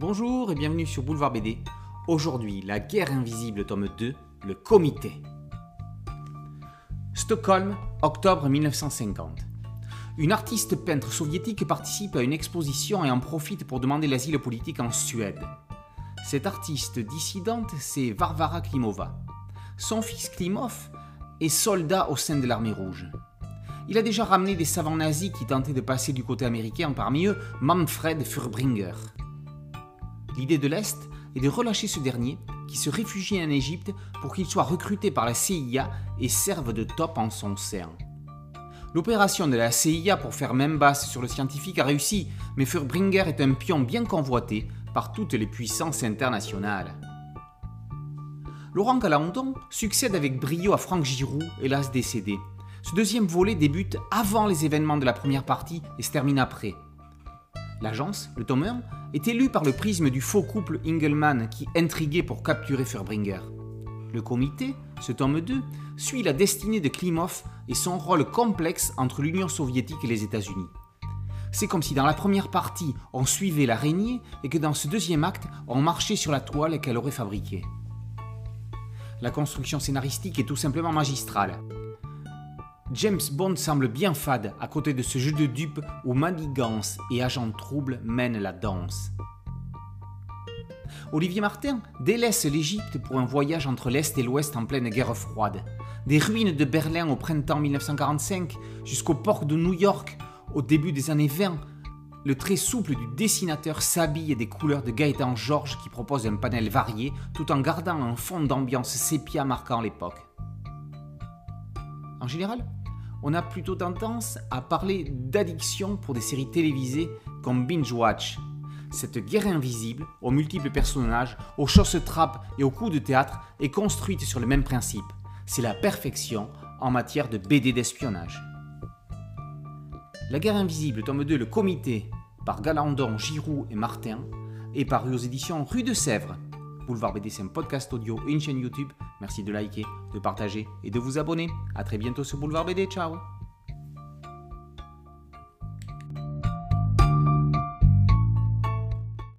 Bonjour et bienvenue sur Boulevard BD. Aujourd'hui, La guerre invisible, tome 2, le comité. Stockholm, octobre 1950. Une artiste peintre soviétique participe à une exposition et en profite pour demander l'asile politique en Suède. Cette artiste dissidente, c'est Varvara Klimova. Son fils Klimov est soldat au sein de l'armée rouge. Il a déjà ramené des savants nazis qui tentaient de passer du côté américain, parmi eux Manfred Furbringer. L'idée de l'Est est de relâcher ce dernier, qui se réfugie en Égypte pour qu'il soit recruté par la CIA et serve de top en son sein. L'opération de la CIA pour faire même basse sur le scientifique a réussi, mais Furbringer est un pion bien convoité par toutes les puissances internationales. Laurent Calandon succède avec brio à Franck Giroud, hélas décédé. Ce deuxième volet débute avant les événements de la première partie et se termine après. L'agence, le tome 1, est élu par le prisme du faux couple Engelmann qui intriguait pour capturer Furbringer. Le comité, ce tome 2, suit la destinée de Klimov et son rôle complexe entre l'Union soviétique et les États-Unis. C'est comme si dans la première partie on suivait l'araignée et que dans ce deuxième acte on marchait sur la toile qu'elle aurait fabriquée. La construction scénaristique est tout simplement magistrale. James Bond semble bien fade à côté de ce jeu de dupes où manigance et agent trouble mènent la danse. Olivier Martin délaisse l'Égypte pour un voyage entre l'Est et l'Ouest en pleine guerre froide. Des ruines de Berlin au printemps 1945 jusqu'au port de New York au début des années 20, le trait souple du dessinateur s'habille des couleurs de Gaëtan Georges qui propose un panel varié tout en gardant un fond d'ambiance sépia marquant l'époque. En général, on a plutôt tendance à parler d'addiction pour des séries télévisées comme Binge Watch. Cette guerre invisible, aux multiples personnages, aux choses trappes et aux coups de théâtre, est construite sur le même principe. C'est la perfection en matière de BD d'espionnage. La guerre invisible, tome 2, le comité, par Galandon, Giroud et Martin, est paru aux éditions Rue de Sèvres. Boulevard BD, c'est un podcast audio et une chaîne YouTube. Merci de liker, de partager et de vous abonner. A très bientôt sur Boulevard BD. Ciao